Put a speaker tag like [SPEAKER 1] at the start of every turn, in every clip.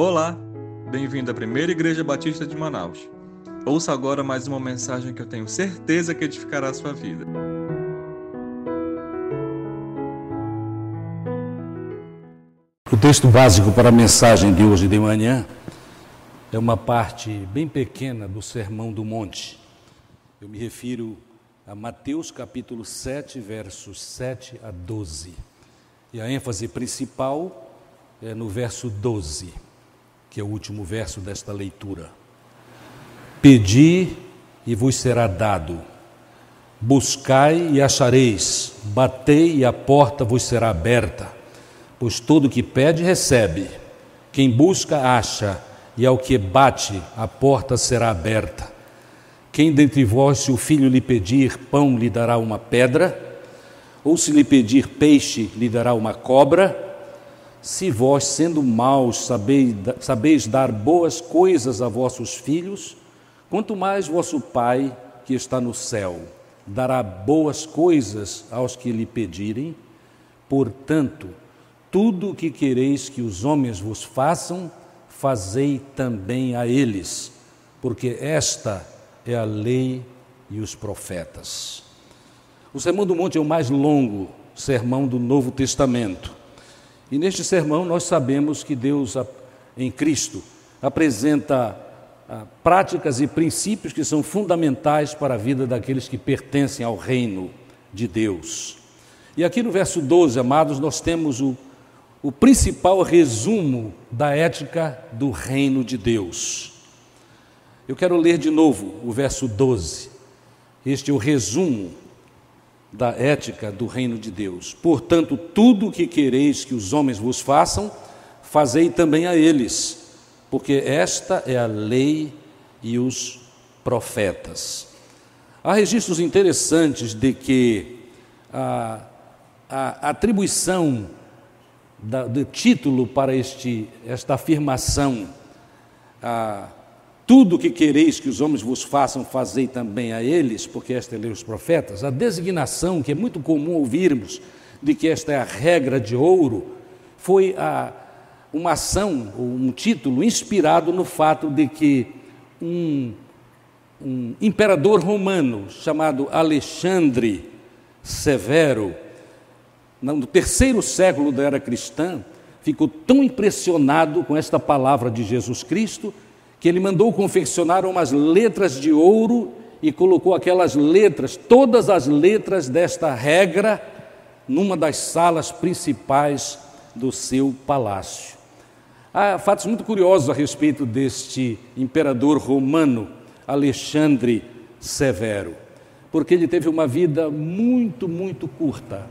[SPEAKER 1] Olá, bem-vindo à Primeira Igreja Batista de Manaus. Ouça agora mais uma mensagem que eu tenho certeza que edificará a sua vida.
[SPEAKER 2] O texto básico para a mensagem de hoje de manhã é uma parte bem pequena do Sermão do Monte. Eu me refiro a Mateus capítulo 7, versos 7 a 12. E a ênfase principal é no verso 12, que é o último verso desta leitura. Pedi e vos será dado, buscai e achareis, batei e a porta vos será aberta. Pois todo que pede, recebe, quem busca, acha, e ao que bate, a porta será aberta. Quem dentre vós, se o filho lhe pedir pão, lhe dará uma pedra? Ou se lhe pedir peixe, lhe dará uma cobra? Se vós, sendo maus, sabeis, dar boas coisas a vossos filhos, quanto mais vosso Pai, que está no céu, dará boas coisas aos que lhe pedirem. Portanto, tudo o que quereis que os homens vos façam, fazei também a eles, porque esta é a lei e os profetas. O Sermão do Monte é o mais longo sermão do Novo Testamento. E neste sermão nós sabemos que Deus, em Cristo, apresenta ah, práticas e princípios que são fundamentais para a vida daqueles que pertencem ao reino de Deus. E aqui no verso 12, amados, nós temos o o principal resumo da ética do reino de Deus. Eu quero ler de novo o verso 12. Este é o resumo da ética do reino de Deus. Portanto, tudo o que quereis que os homens vos façam, fazei também a eles, porque esta é a lei e os profetas. Há registros interessantes de que a, a atribuição do título para este, esta afirmação. Ah, tudo que quereis que os homens vos façam, fazei também a eles, porque esta é lei dos profetas. A designação, que é muito comum ouvirmos, de que esta é a regra de ouro, foi a, uma ação, um título inspirado no fato de que um, um imperador romano chamado Alexandre Severo, no terceiro século da era cristã, ficou tão impressionado com esta palavra de Jesus Cristo que ele mandou confeccionar umas letras de ouro e colocou aquelas letras, todas as letras desta regra, numa das salas principais do seu palácio. Há fatos muito curiosos a respeito deste imperador romano, Alexandre Severo, porque ele teve uma vida muito, muito curta.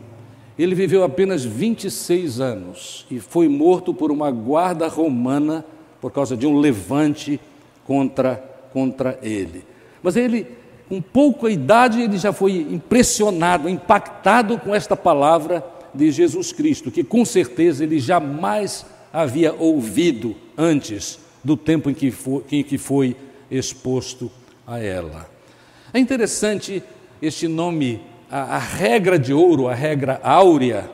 [SPEAKER 2] Ele viveu apenas 26 anos e foi morto por uma guarda romana por causa de um levante contra, contra ele. Mas ele, com pouca idade, ele já foi impressionado, impactado com esta palavra de Jesus Cristo, que com certeza ele jamais havia ouvido antes do tempo em que foi, em que foi exposto a ela. É interessante este nome a, a regra de ouro, a regra áurea,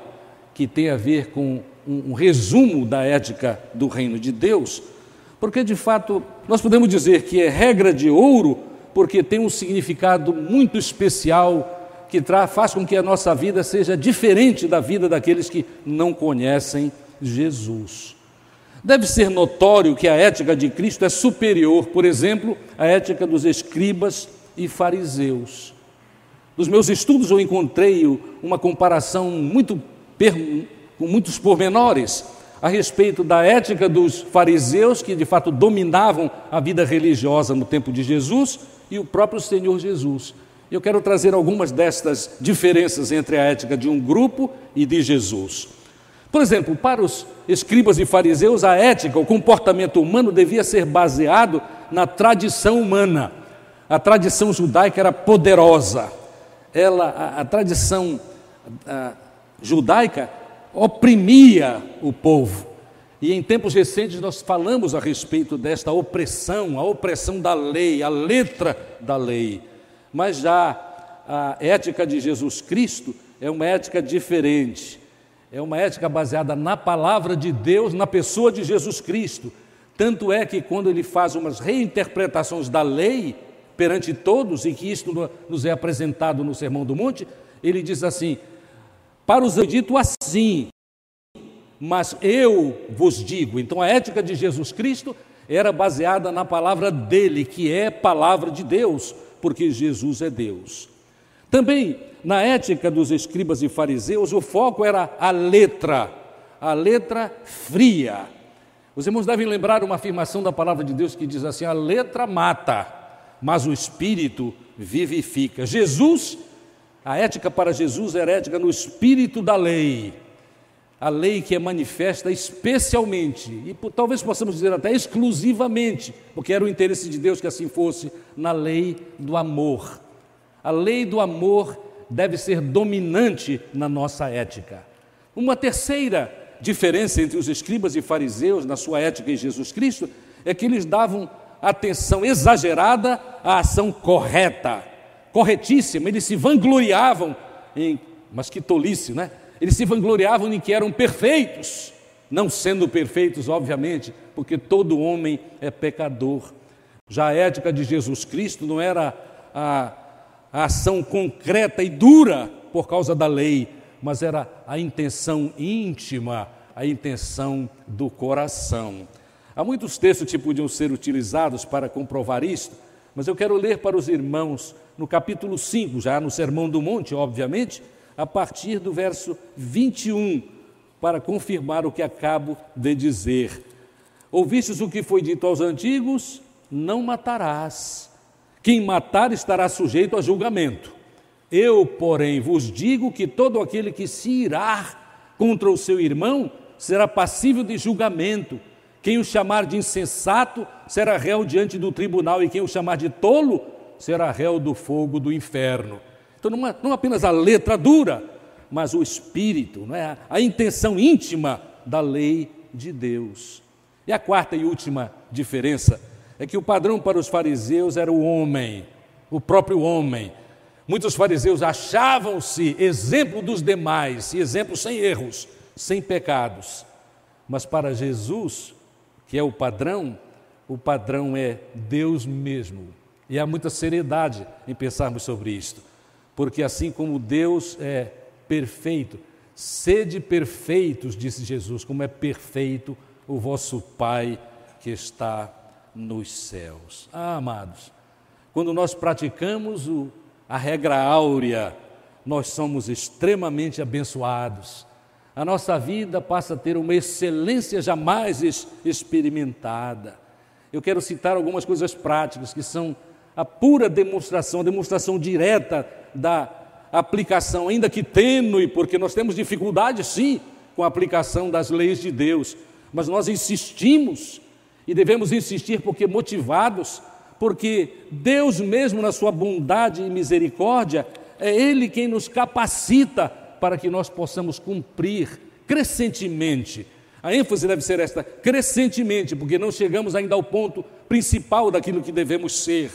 [SPEAKER 2] que tem a ver com um, um resumo da ética do reino de Deus, porque de fato nós podemos dizer que é regra de ouro porque tem um significado muito especial que faz com que a nossa vida seja diferente da vida daqueles que não conhecem Jesus. Deve ser notório que a ética de Cristo é superior, por exemplo, à ética dos escribas e fariseus. Nos meus estudos eu encontrei uma comparação muito com muitos pormenores a respeito da ética dos fariseus que de fato dominavam a vida religiosa no tempo de Jesus e o próprio Senhor Jesus. Eu quero trazer algumas destas diferenças entre a ética de um grupo e de Jesus. Por exemplo, para os escribas e fariseus, a ética, o comportamento humano devia ser baseado na tradição humana. A tradição judaica era poderosa, ela, a, a tradição a, judaica oprimia o povo. E em tempos recentes nós falamos a respeito desta opressão, a opressão da lei, a letra da lei. Mas já a ética de Jesus Cristo é uma ética diferente. É uma ética baseada na palavra de Deus, na pessoa de Jesus Cristo. Tanto é que quando ele faz umas reinterpretações da lei perante todos, e que isto nos é apresentado no Sermão do Monte, ele diz assim: Para os dito assim, mas eu vos digo. Então a ética de Jesus Cristo era baseada na palavra dele, que é palavra de Deus, porque Jesus é Deus. Também na ética dos escribas e fariseus, o foco era a letra, a letra fria. Os irmãos devem lembrar uma afirmação da palavra de Deus que diz assim: a letra mata, mas o espírito vivifica. Jesus, a ética para Jesus era ética no espírito da lei a lei que é manifesta especialmente, e talvez possamos dizer até exclusivamente, porque era o interesse de Deus que assim fosse, na lei do amor. A lei do amor deve ser dominante na nossa ética. Uma terceira diferença entre os escribas e fariseus na sua ética em Jesus Cristo é que eles davam atenção exagerada à ação correta, corretíssima, eles se vangloriavam em, mas que tolice, né? Eles se vangloriavam em que eram perfeitos, não sendo perfeitos, obviamente, porque todo homem é pecador. Já a ética de Jesus Cristo não era a, a ação concreta e dura por causa da lei, mas era a intenção íntima, a intenção do coração. Há muitos textos que podiam ser utilizados para comprovar isto, mas eu quero ler para os irmãos no capítulo 5, já no Sermão do Monte, obviamente, a partir do verso 21, para confirmar o que acabo de dizer. Ouvistes o que foi dito aos antigos? Não matarás. Quem matar estará sujeito a julgamento. Eu, porém, vos digo que todo aquele que se irar contra o seu irmão será passível de julgamento. Quem o chamar de insensato será réu diante do tribunal, e quem o chamar de tolo será réu do fogo do inferno. Então, não, é, não apenas a letra dura, mas o espírito, não é? a intenção íntima da lei de Deus. E a quarta e última diferença é que o padrão para os fariseus era o homem, o próprio homem. Muitos fariseus achavam-se exemplo dos demais, e exemplo sem erros, sem pecados. Mas para Jesus, que é o padrão, o padrão é Deus mesmo. E há muita seriedade em pensarmos sobre isto porque assim como Deus é perfeito, sede perfeitos, disse Jesus, como é perfeito o vosso Pai que está nos céus. Ah, amados, quando nós praticamos o, a regra áurea, nós somos extremamente abençoados. A nossa vida passa a ter uma excelência jamais experimentada. Eu quero citar algumas coisas práticas que são a pura demonstração, a demonstração direta da aplicação, ainda que tênue, porque nós temos dificuldade, sim, com a aplicação das leis de Deus, mas nós insistimos e devemos insistir porque motivados, porque Deus mesmo, na sua bondade e misericórdia, é Ele quem nos capacita para que nós possamos cumprir crescentemente. A ênfase deve ser esta, crescentemente, porque não chegamos ainda ao ponto principal daquilo que devemos ser.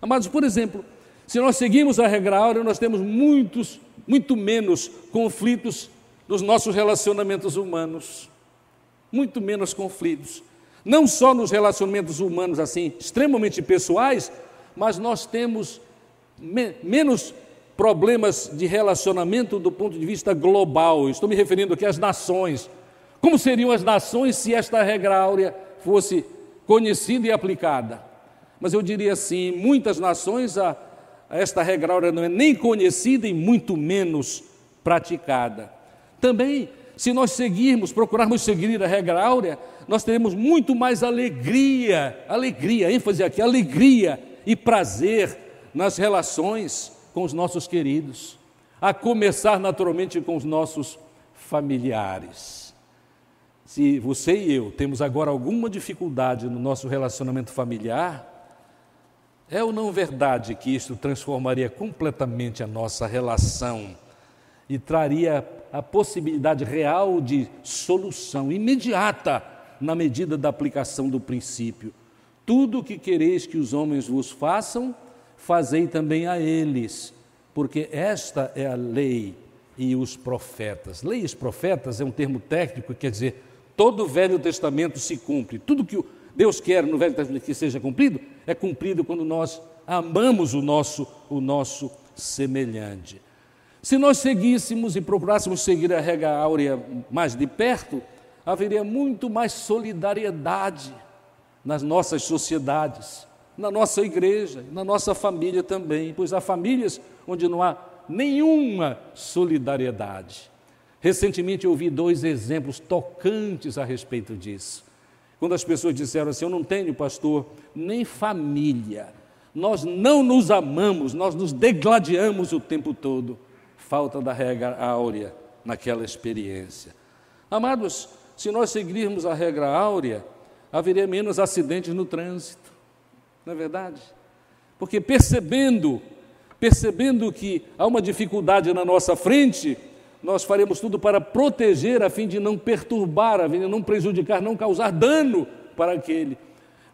[SPEAKER 2] Amados, por exemplo, se nós seguimos a regra áurea, nós temos muitos, muito menos conflitos nos nossos relacionamentos humanos. Muito menos conflitos. Não só nos relacionamentos humanos, assim, extremamente pessoais, mas nós temos me menos problemas de relacionamento do ponto de vista global. Estou me referindo aqui às nações. Como seriam as nações se esta regra áurea fosse conhecida e aplicada? Mas eu diria assim: muitas nações a esta regra áurea não é nem conhecida e muito menos praticada. Também, se nós seguirmos, procurarmos seguir a regra áurea, nós teremos muito mais alegria, alegria, ênfase aqui, alegria e prazer nas relações com os nossos queridos, a começar naturalmente com os nossos familiares. Se você e eu temos agora alguma dificuldade no nosso relacionamento familiar, é ou não verdade que isto transformaria completamente a nossa relação e traria a possibilidade real de solução imediata na medida da aplicação do princípio? Tudo o que quereis que os homens vos façam, fazei também a eles, porque esta é a lei e os profetas. Lei os profetas é um termo técnico, quer dizer, todo o Velho Testamento se cumpre, tudo que Deus quer no Velho Testamento que seja cumprido, é cumprido quando nós amamos o nosso, o nosso semelhante. Se nós seguíssemos e procurássemos seguir a regra áurea mais de perto, haveria muito mais solidariedade nas nossas sociedades, na nossa igreja, na nossa família também, pois há famílias onde não há nenhuma solidariedade. Recentemente eu ouvi dois exemplos tocantes a respeito disso. Quando as pessoas disseram assim: Eu não tenho, pastor, nem família, nós não nos amamos, nós nos degladiamos o tempo todo. Falta da regra áurea naquela experiência. Amados, se nós seguirmos a regra áurea, haveria menos acidentes no trânsito, não é verdade? Porque percebendo, percebendo que há uma dificuldade na nossa frente, nós faremos tudo para proteger, a fim de não perturbar, a fim de não prejudicar, não causar dano para aquele.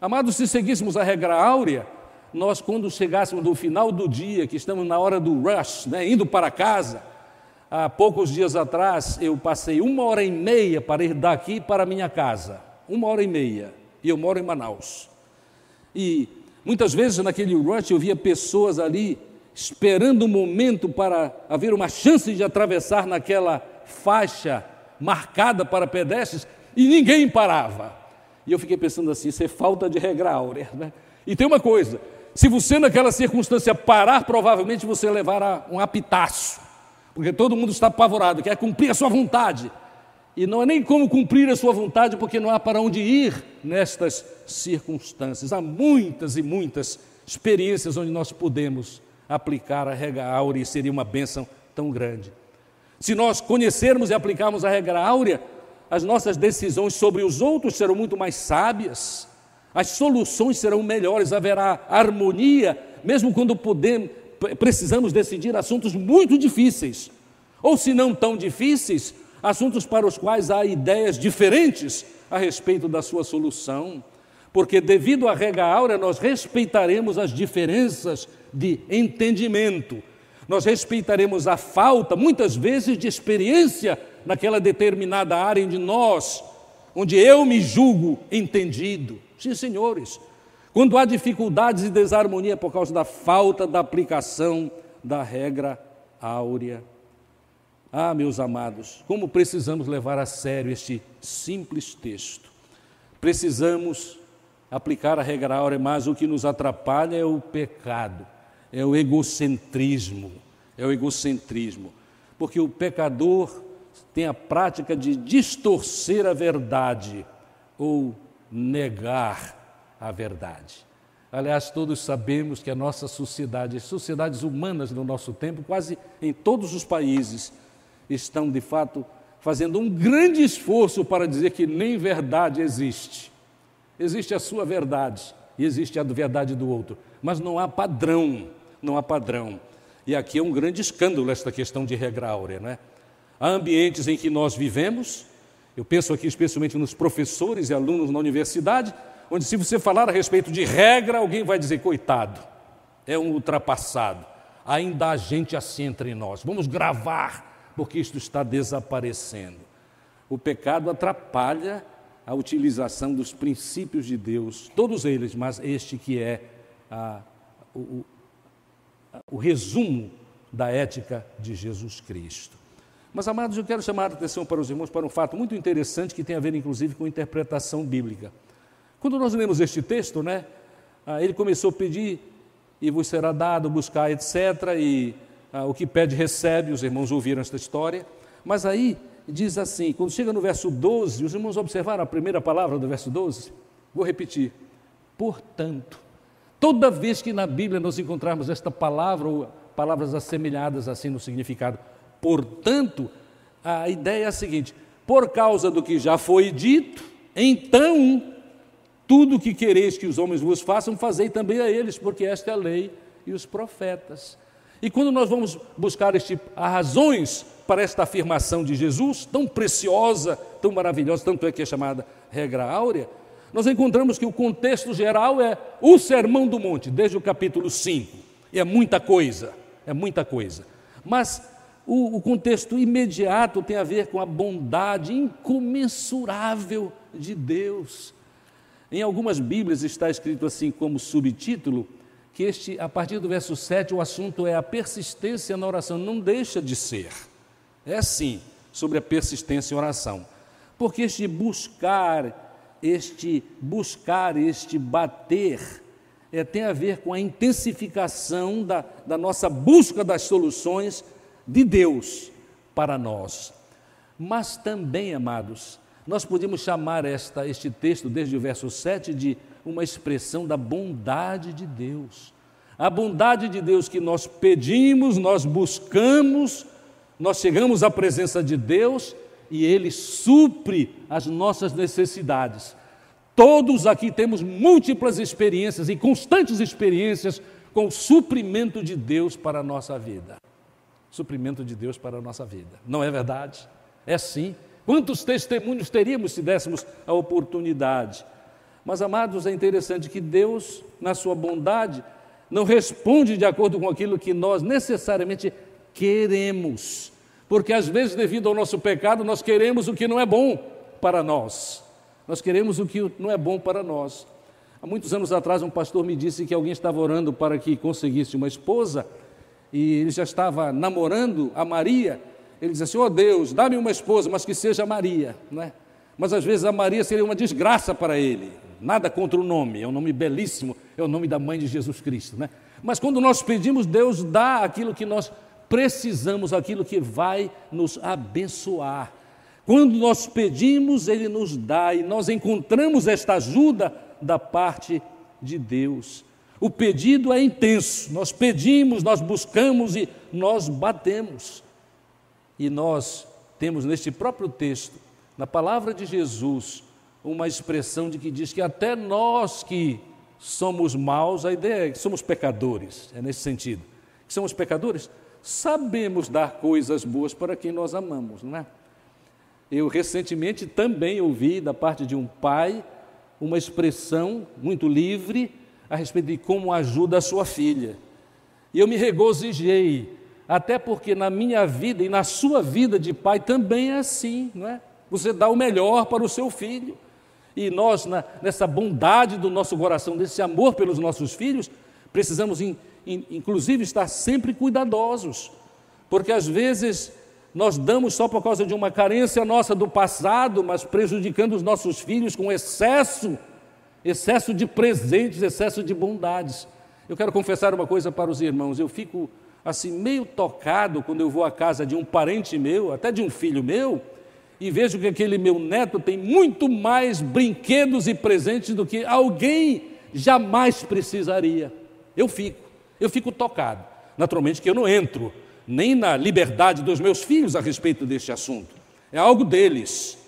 [SPEAKER 2] Amados, se seguíssemos a regra áurea, nós, quando chegássemos no final do dia, que estamos na hora do rush, né, indo para casa, há poucos dias atrás eu passei uma hora e meia para ir daqui para minha casa, uma hora e meia, e eu moro em Manaus. E muitas vezes naquele rush eu via pessoas ali esperando o um momento para haver uma chance de atravessar naquela faixa marcada para pedestres e ninguém parava. E eu fiquei pensando assim: isso é falta de regra áurea. Né? E tem uma coisa: se você naquela circunstância parar, provavelmente você levará um apitaço, porque todo mundo está apavorado, quer cumprir a sua vontade. E não é nem como cumprir a sua vontade, porque não há para onde ir nestas circunstâncias. Há muitas e muitas experiências onde nós podemos aplicar a regra áurea e seria uma bênção tão grande. Se nós conhecermos e aplicarmos a regra áurea, as nossas decisões sobre os outros serão muito mais sábias, as soluções serão melhores, haverá harmonia, mesmo quando podemos, precisamos decidir assuntos muito difíceis, ou se não tão difíceis, assuntos para os quais há ideias diferentes a respeito da sua solução, porque devido à regra áurea nós respeitaremos as diferenças de entendimento. Nós respeitaremos a falta, muitas vezes, de experiência naquela determinada área de nós, onde eu me julgo entendido. Sim, senhores, quando há dificuldades e desarmonia por causa da falta da aplicação da regra áurea. Ah, meus amados, como precisamos levar a sério este simples texto. Precisamos aplicar a regra áurea, mas o que nos atrapalha é o pecado é o egocentrismo. É o egocentrismo. Porque o pecador tem a prática de distorcer a verdade ou negar a verdade. Aliás, todos sabemos que a nossa sociedade, as sociedades humanas no nosso tempo, quase em todos os países, estão de fato fazendo um grande esforço para dizer que nem verdade existe. Existe a sua verdade e existe a verdade do outro, mas não há padrão não há padrão. E aqui é um grande escândalo esta questão de regra áurea, não é? Há ambientes em que nós vivemos, eu penso aqui especialmente nos professores e alunos na universidade, onde se você falar a respeito de regra, alguém vai dizer, coitado, é um ultrapassado. Ainda há gente assim entre nós. Vamos gravar, porque isto está desaparecendo. O pecado atrapalha a utilização dos princípios de Deus, todos eles, mas este que é a, o, o resumo da ética de Jesus Cristo. Mas, amados, eu quero chamar a atenção para os irmãos para um fato muito interessante que tem a ver, inclusive, com interpretação bíblica. Quando nós lemos este texto, né, ah, ele começou a pedir e vos será dado, buscar, etc. E ah, o que pede, recebe. Os irmãos ouviram esta história. Mas aí diz assim: quando chega no verso 12, os irmãos observaram a primeira palavra do verso 12? Vou repetir. Portanto, Toda vez que na Bíblia nós encontrarmos esta palavra ou palavras assemelhadas assim no significado, portanto, a ideia é a seguinte: por causa do que já foi dito, então tudo o que quereis que os homens vos façam, fazei também a eles, porque esta é a lei e os profetas. E quando nós vamos buscar este, razões para esta afirmação de Jesus, tão preciosa, tão maravilhosa, tanto é que é chamada regra áurea, nós encontramos que o contexto geral é o Sermão do Monte, desde o capítulo 5. E é muita coisa, é muita coisa. Mas o, o contexto imediato tem a ver com a bondade incomensurável de Deus. Em algumas Bíblias está escrito assim como subtítulo que este, a partir do verso 7, o assunto é a persistência na oração. Não deixa de ser. É sim, sobre a persistência em oração. Porque este buscar, este buscar, este bater, é, tem a ver com a intensificação da, da nossa busca das soluções de Deus para nós. Mas também, amados, nós podemos chamar esta, este texto, desde o verso 7, de uma expressão da bondade de Deus. A bondade de Deus que nós pedimos, nós buscamos, nós chegamos à presença de Deus e Ele supre as nossas necessidades. Todos aqui temos múltiplas experiências e constantes experiências com o suprimento de Deus para a nossa vida. Suprimento de Deus para a nossa vida. Não é verdade? É sim. Quantos testemunhos teríamos se dessemos a oportunidade? Mas, amados, é interessante que Deus, na sua bondade, não responde de acordo com aquilo que nós necessariamente queremos. Porque às vezes, devido ao nosso pecado, nós queremos o que não é bom para nós. Nós queremos o que não é bom para nós. Há muitos anos atrás, um pastor me disse que alguém estava orando para que conseguisse uma esposa e ele já estava namorando a Maria ele diz assim: ó oh Deus, dá-me uma esposa, mas que seja Maria. Não é? Mas às vezes a Maria seria uma desgraça para ele. Nada contra o nome, é um nome belíssimo, é o nome da mãe de Jesus Cristo. Né? Mas quando nós pedimos, Deus dá aquilo que nós precisamos, aquilo que vai nos abençoar. Quando nós pedimos, Ele nos dá e nós encontramos esta ajuda da parte de Deus. O pedido é intenso, nós pedimos, nós buscamos e nós batemos. E nós temos neste próprio texto, na palavra de Jesus, uma expressão de que diz que até nós que somos maus, a ideia é que somos pecadores, é nesse sentido. Que somos pecadores, sabemos dar coisas boas para quem nós amamos, não é? Eu recentemente também ouvi da parte de um pai uma expressão muito livre a respeito de como ajuda a sua filha. E eu me regozijei até porque na minha vida e na sua vida de pai também é assim, não é? Você dá o melhor para o seu filho. E nós, na, nessa bondade do nosso coração, desse amor pelos nossos filhos, precisamos, in, in, inclusive, estar sempre cuidadosos, porque às vezes nós damos só por causa de uma carência nossa do passado, mas prejudicando os nossos filhos com excesso, excesso de presentes, excesso de bondades. Eu quero confessar uma coisa para os irmãos, eu fico assim meio tocado quando eu vou à casa de um parente meu, até de um filho meu, e vejo que aquele meu neto tem muito mais brinquedos e presentes do que alguém jamais precisaria. Eu fico, eu fico tocado. Naturalmente que eu não entro nem na liberdade dos meus filhos a respeito deste assunto. É algo deles.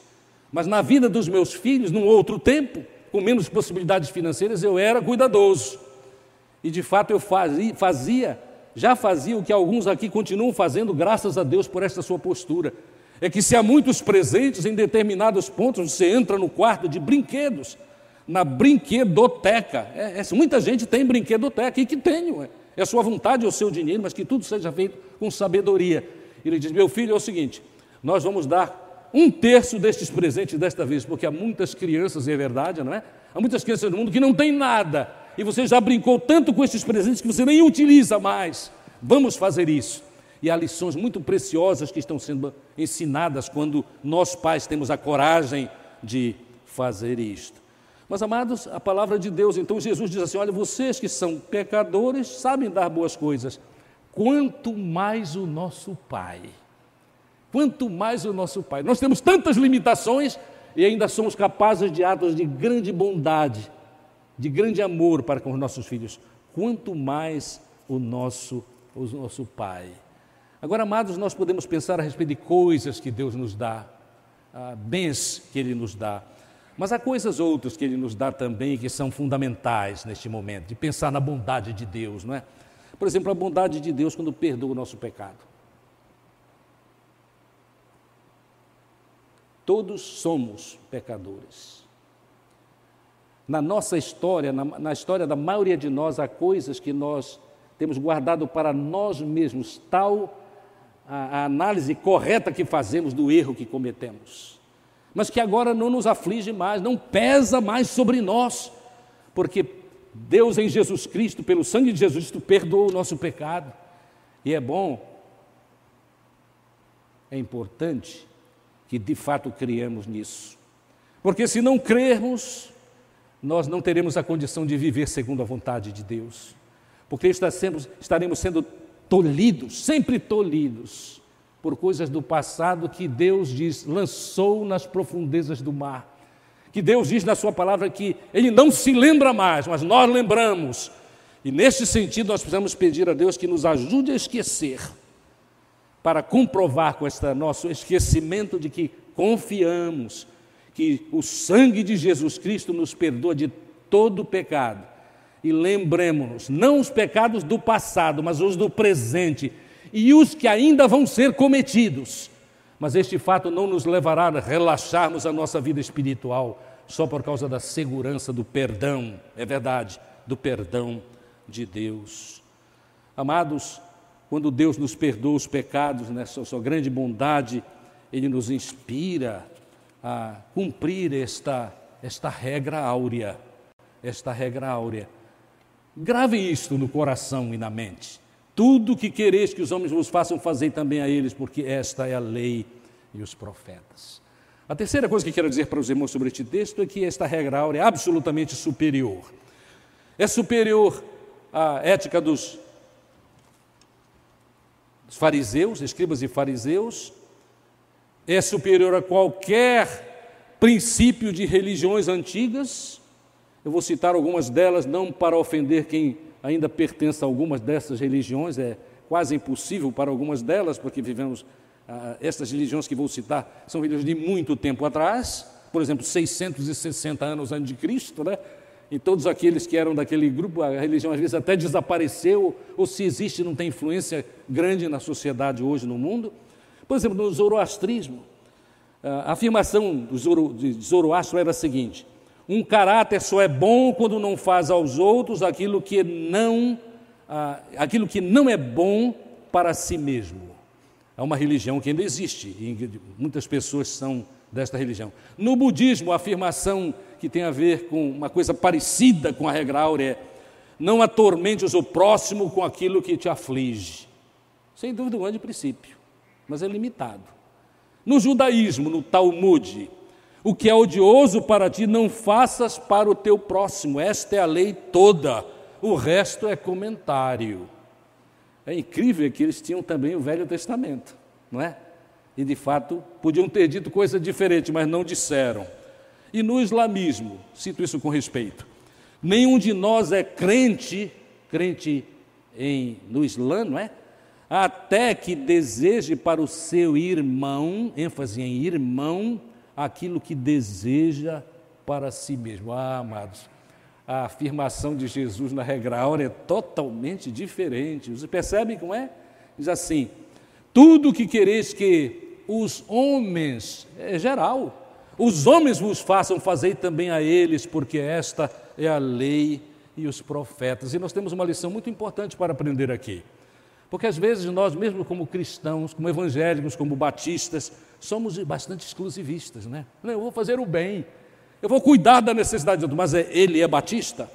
[SPEAKER 2] Mas na vida dos meus filhos, num outro tempo, com menos possibilidades financeiras, eu era cuidadoso. E de fato eu fazia, já fazia o que alguns aqui continuam fazendo, graças a Deus por esta sua postura. É que se há muitos presentes em determinados pontos, você entra no quarto de brinquedos, na brinquedoteca. É, é, muita gente tem brinquedoteca, e que tenho. É, é a sua vontade, é o seu dinheiro, mas que tudo seja feito com sabedoria. Ele diz: Meu filho, é o seguinte, nós vamos dar um terço destes presentes desta vez, porque há muitas crianças, é verdade, não é? Há muitas crianças no mundo que não têm nada e você já brincou tanto com esses presentes que você nem utiliza mais. Vamos fazer isso. E há lições muito preciosas que estão sendo ensinadas quando nós pais temos a coragem de fazer isto. Mas, amados, a palavra de Deus, então Jesus diz assim: olha, vocês que são pecadores sabem dar boas coisas, quanto mais o nosso Pai. Quanto mais o nosso Pai. Nós temos tantas limitações e ainda somos capazes de atos de grande bondade de grande amor para com os nossos filhos, quanto mais o nosso, o nosso Pai. Agora, amados, nós podemos pensar a respeito de coisas que Deus nos dá, ah, bens que Ele nos dá, mas há coisas outras que Ele nos dá também que são fundamentais neste momento, de pensar na bondade de Deus, não é? Por exemplo, a bondade de Deus quando perdoa o nosso pecado. Todos somos pecadores. Na nossa história, na, na história da maioria de nós, há coisas que nós temos guardado para nós mesmos, tal a, a análise correta que fazemos do erro que cometemos. mas que agora não nos aflige mais, não pesa mais sobre nós, porque Deus em Jesus Cristo, pelo sangue de Jesus Cristo, perdoou o nosso pecado. E é bom, é importante que de fato criemos nisso. Porque se não crermos, nós não teremos a condição de viver segundo a vontade de Deus. Porque estaremos sendo tolhidos, sempre tolhidos, por coisas do passado que Deus diz, lançou nas profundezas do mar. Que Deus diz na Sua palavra que Ele não se lembra mais, mas nós lembramos. E neste sentido, nós precisamos pedir a Deus que nos ajude a esquecer, para comprovar com este nosso esquecimento de que confiamos que o sangue de Jesus Cristo nos perdoa de todo pecado. E lembremos-nos, não os pecados do passado, mas os do presente e os que ainda vão ser cometidos. Mas este fato não nos levará a relaxarmos a nossa vida espiritual só por causa da segurança do perdão, é verdade, do perdão de Deus. Amados, quando Deus nos perdoa os pecados, nessa sua grande bondade, Ele nos inspira a cumprir esta, esta regra áurea. Esta regra áurea. Grave isto no coração e na mente. Tudo que quereis que os homens vos façam, fazer também a eles, porque esta é a lei e os profetas. A terceira coisa que quero dizer para os irmãos sobre este texto é que esta regra áurea é absolutamente superior. É superior à ética dos, dos fariseus, escribas e fariseus, é superior a qualquer princípio de religiões antigas. Eu vou citar algumas delas, não para ofender quem ainda pertence a algumas dessas religiões, é quase impossível para algumas delas, porque vivemos, ah, essas religiões que vou citar são religiões de muito tempo atrás, por exemplo, 660 anos antes de Cristo, né? E todos aqueles que eram daquele grupo, a religião às vezes até desapareceu, ou se existe, não tem influência grande na sociedade hoje no mundo. Por exemplo, no zoroastrismo, a afirmação do Zoro, de Zoroastro era a seguinte: um caráter só é bom quando não faz aos outros aquilo que não, aquilo que não é bom para si mesmo. É uma religião que ainda existe e muitas pessoas são desta religião. No budismo, a afirmação que tem a ver com uma coisa parecida com a regra áurea é: não atormentes o próximo com aquilo que te aflige. Sem dúvida, um grande princípio mas é limitado. No judaísmo, no Talmud, o que é odioso para ti, não faças para o teu próximo. Esta é a lei toda. O resto é comentário. É incrível que eles tinham também o Velho Testamento, não é? E de fato podiam ter dito coisa diferente, mas não disseram. E no islamismo, cito isso com respeito, nenhum de nós é crente, crente em, no Islã, não é? até que deseje para o seu irmão, ênfase em irmão, aquilo que deseja para si mesmo. Ah, amados, a afirmação de Jesus na regra áurea é totalmente diferente. Você percebe como é? Diz assim: tudo que quereis que os homens, é geral, os homens vos façam, fazer também a eles, porque esta é a lei e os profetas. E nós temos uma lição muito importante para aprender aqui. Porque às vezes nós, mesmo como cristãos, como evangélicos, como batistas, somos bastante exclusivistas, né? Eu vou fazer o bem, eu vou cuidar da necessidade do outro, mas é, ele é batista?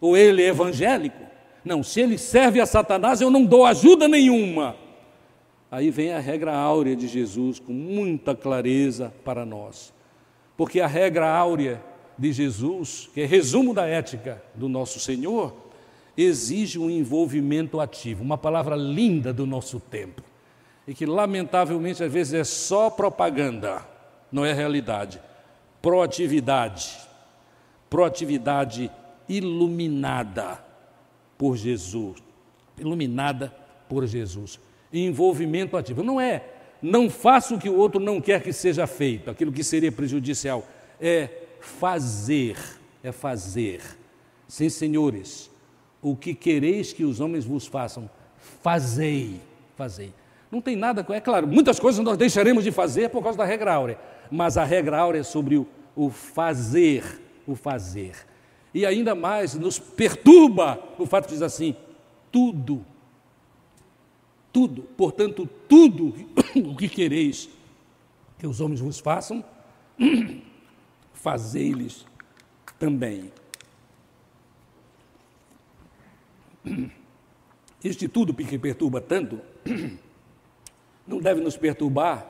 [SPEAKER 2] Ou ele é evangélico? Não, se ele serve a Satanás, eu não dou ajuda nenhuma. Aí vem a regra áurea de Jesus com muita clareza para nós. Porque a regra áurea de Jesus, que é resumo da ética do nosso Senhor, exige um envolvimento ativo, uma palavra linda do nosso tempo, e que lamentavelmente às vezes é só propaganda, não é realidade. Proatividade, proatividade iluminada por Jesus, iluminada por Jesus. Envolvimento ativo. Não é não faça o que o outro não quer que seja feito, aquilo que seria prejudicial. É fazer, é fazer. Sim, senhores, o que quereis que os homens vos façam, fazei, fazei. Não tem nada, é claro, muitas coisas nós deixaremos de fazer por causa da regra áurea, mas a regra áurea é sobre o, o fazer, o fazer. E ainda mais nos perturba o fato de dizer assim, tudo, tudo, portanto, tudo o que quereis que os homens vos façam, fazei-lhes também. Este tudo que perturba tanto, não deve nos perturbar,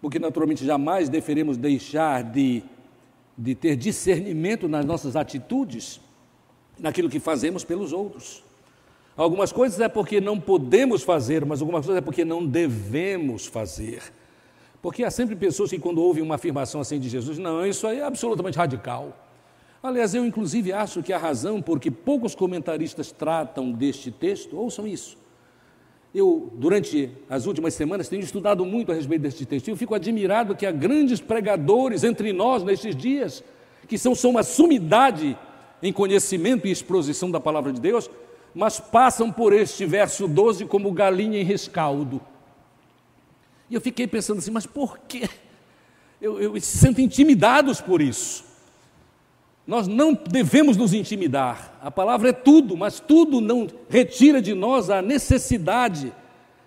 [SPEAKER 2] porque naturalmente jamais deveremos deixar de, de ter discernimento nas nossas atitudes, naquilo que fazemos pelos outros. Algumas coisas é porque não podemos fazer, mas algumas coisas é porque não devemos fazer. Porque há sempre pessoas que, quando ouvem uma afirmação assim de Jesus, não, isso aí é absolutamente radical. Aliás, eu inclusive acho que a razão por que poucos comentaristas tratam deste texto, ouçam isso. Eu, durante as últimas semanas, tenho estudado muito a respeito deste texto. Eu fico admirado que há grandes pregadores entre nós nestes dias, que são, são uma sumidade em conhecimento e exposição da palavra de Deus, mas passam por este verso 12 como galinha em rescaldo. E eu fiquei pensando assim, mas por quê? Eu, eu se sentem intimidados por isso. Nós não devemos nos intimidar. A palavra é tudo, mas tudo não retira de nós a necessidade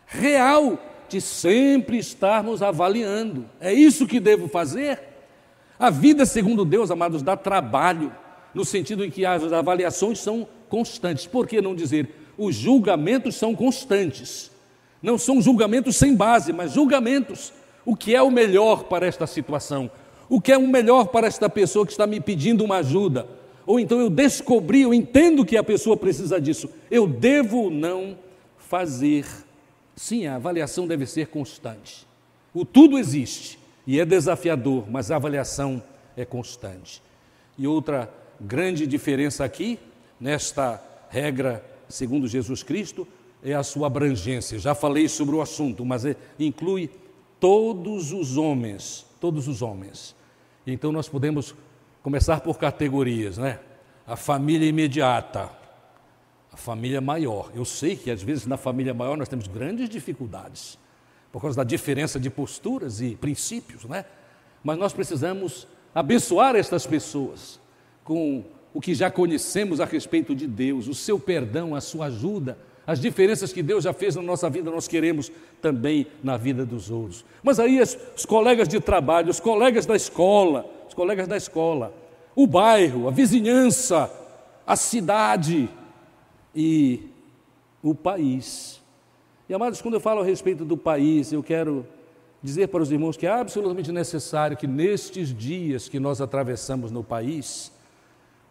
[SPEAKER 2] real de sempre estarmos avaliando. É isso que devo fazer? A vida, segundo Deus, amados, dá trabalho, no sentido em que as avaliações são constantes. Por que não dizer os julgamentos são constantes? Não são julgamentos sem base, mas julgamentos. O que é o melhor para esta situação? O que é o melhor para esta pessoa que está me pedindo uma ajuda. Ou então eu descobri, eu entendo que a pessoa precisa disso. Eu devo ou não fazer. Sim, a avaliação deve ser constante. O tudo existe e é desafiador, mas a avaliação é constante. E outra grande diferença aqui, nesta regra segundo Jesus Cristo, é a sua abrangência. Já falei sobre o assunto, mas é, inclui todos os homens, todos os homens. Então nós podemos começar por categorias, né? A família imediata, a família maior. Eu sei que às vezes na família maior nós temos grandes dificuldades por causa da diferença de posturas e princípios, né? Mas nós precisamos abençoar estas pessoas com o que já conhecemos a respeito de Deus, o seu perdão, a sua ajuda, as diferenças que Deus já fez na nossa vida, nós queremos também na vida dos outros. Mas aí os, os colegas de trabalho, os colegas da escola, os colegas da escola, o bairro, a vizinhança, a cidade e o país. E amados, quando eu falo a respeito do país, eu quero dizer para os irmãos que é absolutamente necessário que nestes dias que nós atravessamos no país,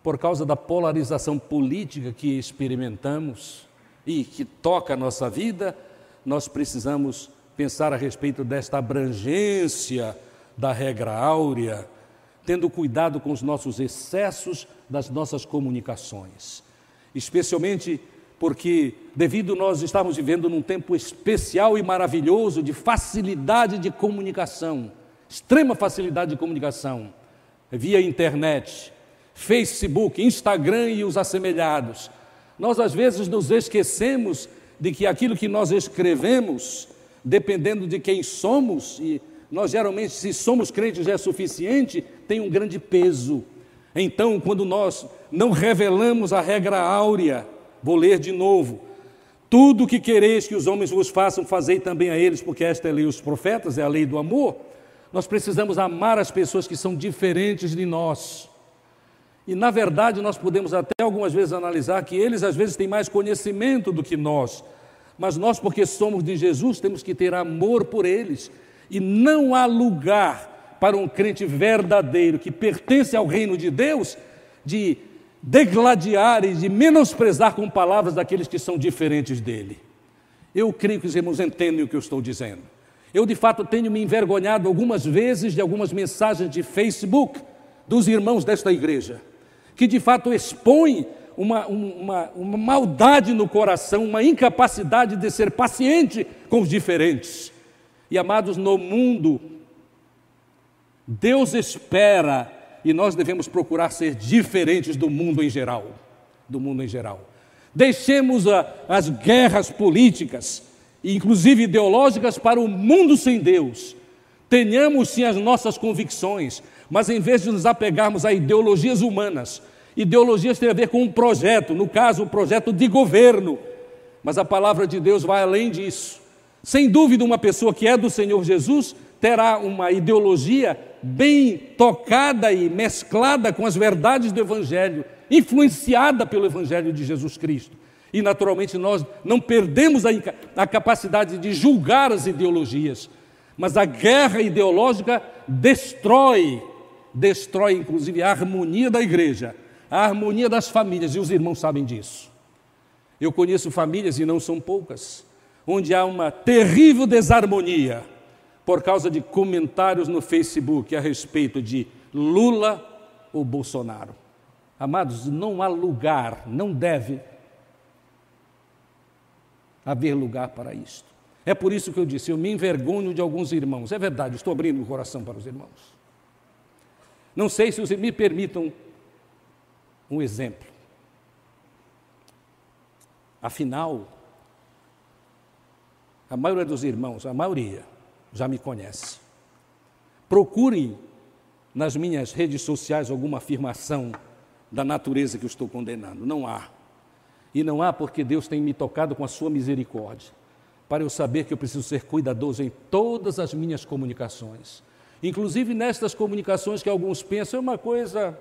[SPEAKER 2] por causa da polarização política que experimentamos, e que toca a nossa vida, nós precisamos pensar a respeito desta abrangência da regra áurea, tendo cuidado com os nossos excessos das nossas comunicações, especialmente porque, devido nós estarmos vivendo num tempo especial e maravilhoso de facilidade de comunicação, extrema facilidade de comunicação, via internet, Facebook, Instagram e os assemelhados, nós às vezes nos esquecemos de que aquilo que nós escrevemos, dependendo de quem somos, e nós geralmente, se somos crentes, já é suficiente, tem um grande peso. Então, quando nós não revelamos a regra áurea, vou ler de novo: tudo o que quereis que os homens vos façam, fazei também a eles, porque esta é a lei dos profetas, é a lei do amor. Nós precisamos amar as pessoas que são diferentes de nós. E, na verdade, nós podemos até algumas vezes analisar que eles, às vezes, têm mais conhecimento do que nós. Mas nós, porque somos de Jesus, temos que ter amor por eles. E não há lugar para um crente verdadeiro que pertence ao reino de Deus de degladiar e de menosprezar com palavras daqueles que são diferentes dele. Eu creio que os irmãos entendem o que eu estou dizendo. Eu, de fato, tenho me envergonhado algumas vezes de algumas mensagens de Facebook dos irmãos desta igreja que de fato expõe uma, uma, uma maldade no coração, uma incapacidade de ser paciente com os diferentes. E amados, no mundo, Deus espera e nós devemos procurar ser diferentes do mundo em geral. Do mundo em geral. Deixemos a, as guerras políticas, inclusive ideológicas, para o mundo sem Deus. Tenhamos sim as nossas convicções, mas em vez de nos apegarmos a ideologias humanas, ideologias têm a ver com um projeto, no caso, um projeto de governo, mas a palavra de Deus vai além disso. Sem dúvida, uma pessoa que é do Senhor Jesus terá uma ideologia bem tocada e mesclada com as verdades do Evangelho, influenciada pelo Evangelho de Jesus Cristo. E, naturalmente, nós não perdemos a, a capacidade de julgar as ideologias, mas a guerra ideológica destrói, destrói inclusive a harmonia da igreja, a harmonia das famílias, e os irmãos sabem disso. Eu conheço famílias, e não são poucas, onde há uma terrível desarmonia por causa de comentários no Facebook a respeito de Lula ou Bolsonaro. Amados, não há lugar, não deve haver lugar para isto. É por isso que eu disse: eu me envergonho de alguns irmãos. É verdade, estou abrindo o coração para os irmãos. Não sei se me permitam um exemplo. Afinal, a maioria dos irmãos, a maioria, já me conhece. Procurem nas minhas redes sociais alguma afirmação da natureza que eu estou condenando. Não há. E não há porque Deus tem me tocado com a sua misericórdia para eu saber que eu preciso ser cuidadoso em todas as minhas comunicações. Inclusive nestas comunicações que alguns pensam é uma coisa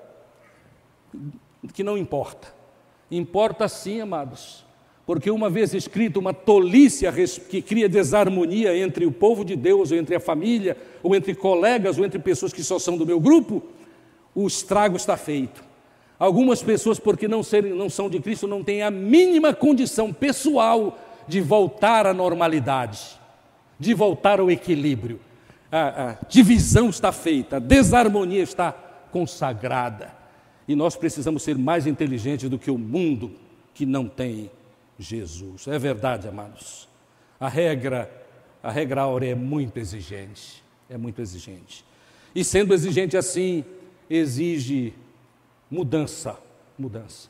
[SPEAKER 2] que não importa. Importa sim, amados, porque uma vez escrito uma tolice que cria desarmonia entre o povo de Deus, ou entre a família, ou entre colegas, ou entre pessoas que só são do meu grupo, o estrago está feito. Algumas pessoas, porque não, serem, não são de Cristo, não têm a mínima condição pessoal de voltar à normalidade, de voltar ao equilíbrio. A, a divisão está feita, a desarmonia está consagrada. E nós precisamos ser mais inteligentes do que o mundo que não tem Jesus. É verdade, amados. A regra, a regra áurea é muito exigente, é muito exigente. E sendo exigente assim, exige mudança, mudança.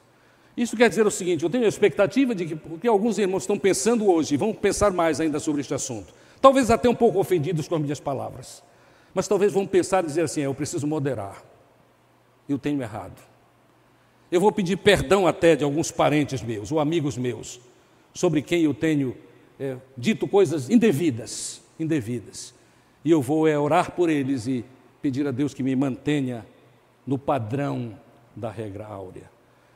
[SPEAKER 2] Isso quer dizer o seguinte: eu tenho a expectativa de que, porque alguns irmãos estão pensando hoje, vão pensar mais ainda sobre este assunto, talvez até um pouco ofendidos com as minhas palavras, mas talvez vão pensar e dizer assim: eu preciso moderar, eu tenho errado. Eu vou pedir perdão até de alguns parentes meus ou amigos meus, sobre quem eu tenho é, dito coisas indevidas, indevidas. E eu vou é, orar por eles e pedir a Deus que me mantenha no padrão da regra áurea.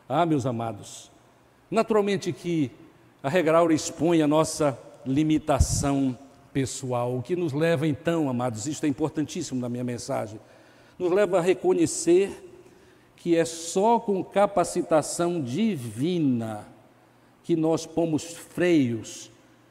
[SPEAKER 2] Ah, meus amados, naturalmente que a regra áurea expõe a nossa limitação pessoal, o que nos leva então, amados, isto é importantíssimo na minha mensagem, nos leva a reconhecer que é só com capacitação divina que nós pomos freios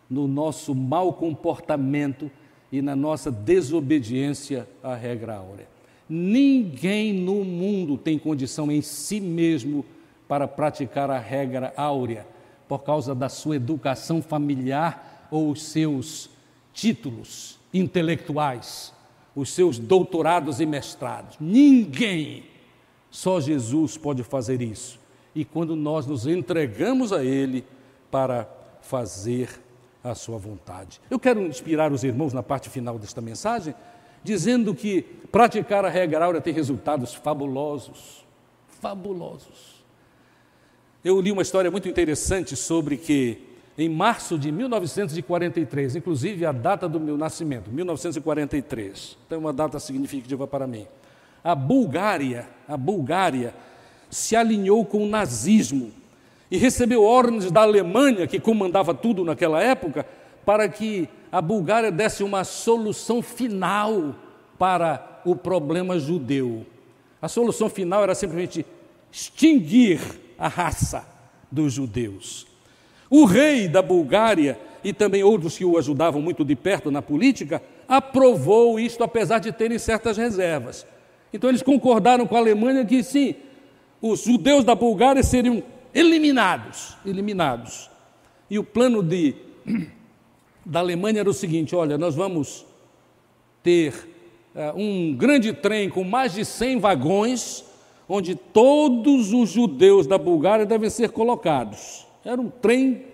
[SPEAKER 2] no nosso mau comportamento e na nossa desobediência à regra áurea. Ninguém no mundo tem condição em si mesmo para praticar a regra áurea, por causa da sua educação familiar ou os seus títulos intelectuais, os seus doutorados e mestrados. Ninguém, só Jesus pode fazer isso. E quando nós nos entregamos a Ele para fazer a sua vontade. Eu quero inspirar os irmãos na parte final desta mensagem, dizendo que praticar a regra áurea tem resultados fabulosos. Fabulosos. Eu li uma história muito interessante sobre que em março de 1943, inclusive a data do meu nascimento, 1943, então é uma data significativa para mim. A Bulgária, a Bulgária se alinhou com o nazismo e recebeu ordens da Alemanha, que comandava tudo naquela época, para que a Bulgária desse uma solução final para o problema judeu. A solução final era simplesmente extinguir a raça dos judeus. O rei da Bulgária e também outros que o ajudavam muito de perto na política aprovou isto, apesar de terem certas reservas. Então eles concordaram com a Alemanha que sim, os judeus da Bulgária seriam eliminados, eliminados. E o plano de, da Alemanha era o seguinte: olha, nós vamos ter uh, um grande trem com mais de 100 vagões onde todos os judeus da Bulgária devem ser colocados. Era um trem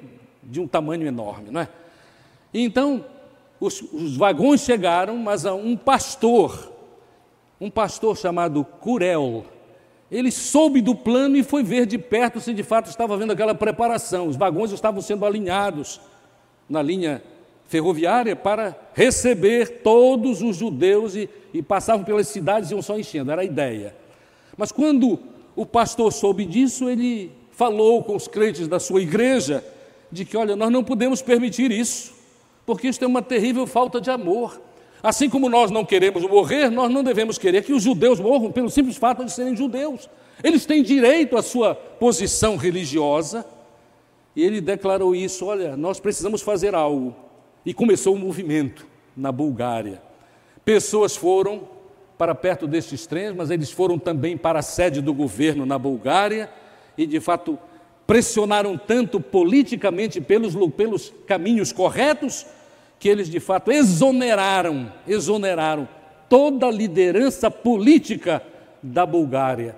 [SPEAKER 2] de um tamanho enorme, não é? então, os, os vagões chegaram, mas um pastor, um pastor chamado Curel, ele soube do plano e foi ver de perto se de fato estava havendo aquela preparação. Os vagões estavam sendo alinhados na linha ferroviária para receber todos os judeus e, e passavam pelas cidades e iam só enchendo, era a ideia. Mas quando o pastor soube disso, ele falou com os crentes da sua igreja de que, olha, nós não podemos permitir isso, porque isso é uma terrível falta de amor. Assim como nós não queremos morrer, nós não devemos querer que os judeus morram pelo simples fato de serem judeus. Eles têm direito à sua posição religiosa. E ele declarou isso: olha, nós precisamos fazer algo. E começou um movimento na Bulgária. Pessoas foram para perto destes trens, mas eles foram também para a sede do governo na Bulgária e, de fato, pressionaram tanto politicamente pelos, pelos caminhos corretos que eles de fato exoneraram, exoneraram toda a liderança política da Bulgária.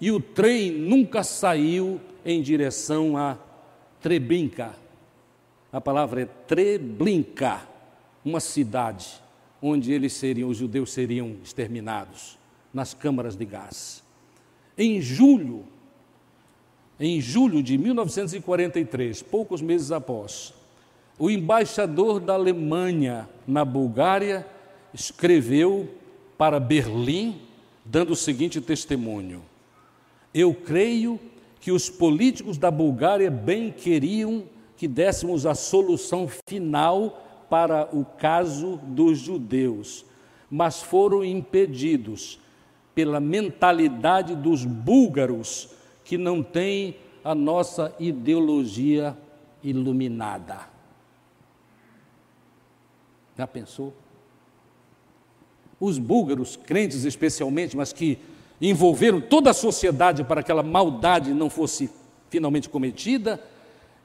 [SPEAKER 2] E o trem nunca saiu em direção a Treblinka. A palavra é Treblinka, uma cidade onde eles seriam, os judeus seriam exterminados, nas câmaras de gás. Em julho, em julho de 1943, poucos meses após, o embaixador da Alemanha na Bulgária escreveu para Berlim, dando o seguinte testemunho: Eu creio que os políticos da Bulgária bem queriam que dessemos a solução final para o caso dos judeus, mas foram impedidos pela mentalidade dos búlgaros que não têm a nossa ideologia iluminada. Já pensou? Os búlgaros, crentes especialmente, mas que envolveram toda a sociedade para que aquela maldade não fosse finalmente cometida,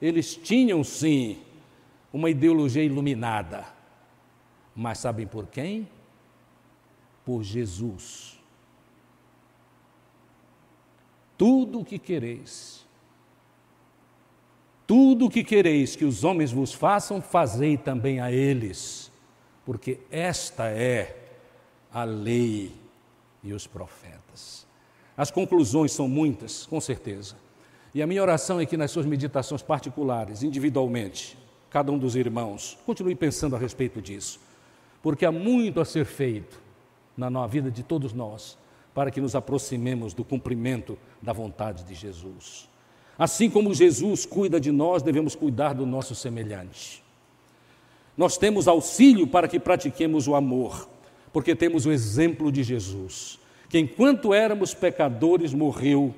[SPEAKER 2] eles tinham sim uma ideologia iluminada. Mas sabem por quem? Por Jesus. Tudo o que quereis, tudo o que quereis que os homens vos façam, fazei também a eles porque esta é a lei e os profetas. As conclusões são muitas, com certeza. E a minha oração é que nas suas meditações particulares, individualmente, cada um dos irmãos, continue pensando a respeito disso, porque há muito a ser feito na vida de todos nós para que nos aproximemos do cumprimento da vontade de Jesus. Assim como Jesus cuida de nós, devemos cuidar do nosso semelhante. Nós temos auxílio para que pratiquemos o amor, porque temos o exemplo de Jesus, que enquanto éramos pecadores morreu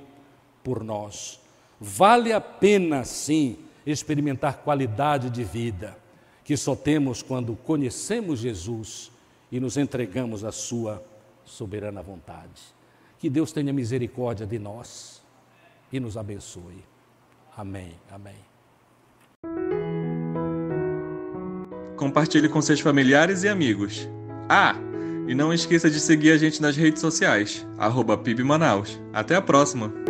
[SPEAKER 2] por nós. Vale a pena, sim, experimentar qualidade de vida, que só temos quando conhecemos Jesus e nos entregamos à Sua soberana vontade. Que Deus tenha misericórdia de nós e nos abençoe. Amém. Amém.
[SPEAKER 1] compartilhe com seus familiares e amigos. Ah, e não esqueça de seguir a gente nas redes sociais, arroba PIB Manaus. Até a próxima!